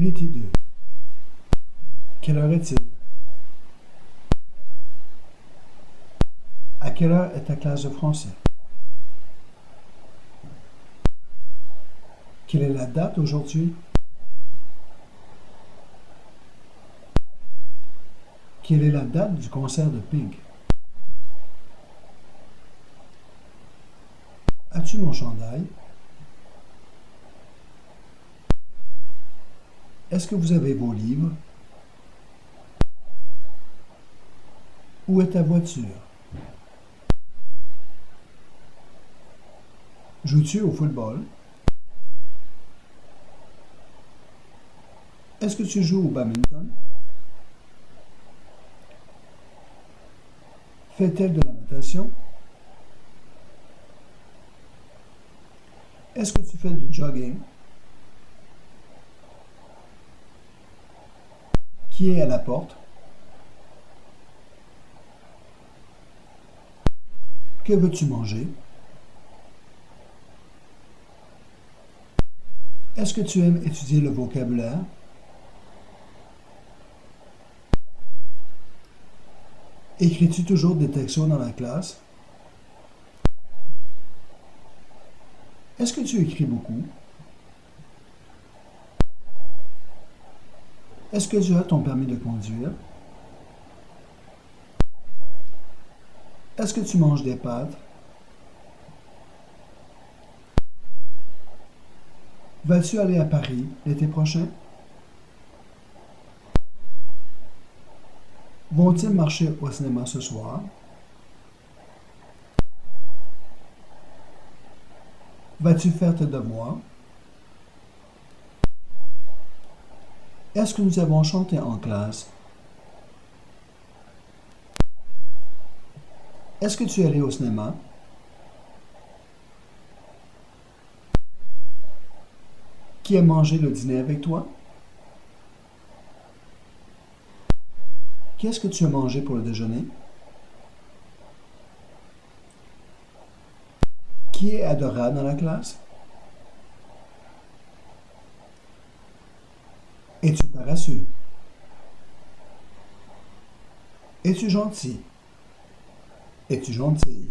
Unité 2. Quelle heure est-il? À quelle heure est ta classe de français? Quelle est la date aujourd'hui? Quelle est la date du concert de Pink? As-tu mon chandail? Est-ce que vous avez vos livres? Où est ta voiture? Joues-tu au football? Est-ce que tu joues au badminton? Fait-elle de la natation? Est-ce que tu fais du jogging? À la porte? Que veux-tu manger? Est-ce que tu aimes étudier le vocabulaire? Écris-tu toujours des textos dans la classe? Est-ce que tu écris beaucoup? Est-ce que tu as ton permis de conduire? Est-ce que tu manges des pâtes? Vas-tu aller à Paris l'été prochain? Vont-ils marcher au cinéma ce soir? Vas-tu faire tes devoirs? Est-ce que nous avons chanté en classe? Est-ce que tu es allé au cinéma? Qui a mangé le dîner avec toi? Qu'est-ce que tu as mangé pour le déjeuner? Qui est adorable dans la classe? Es-tu paresseux? Es-tu gentil? Es-tu gentille?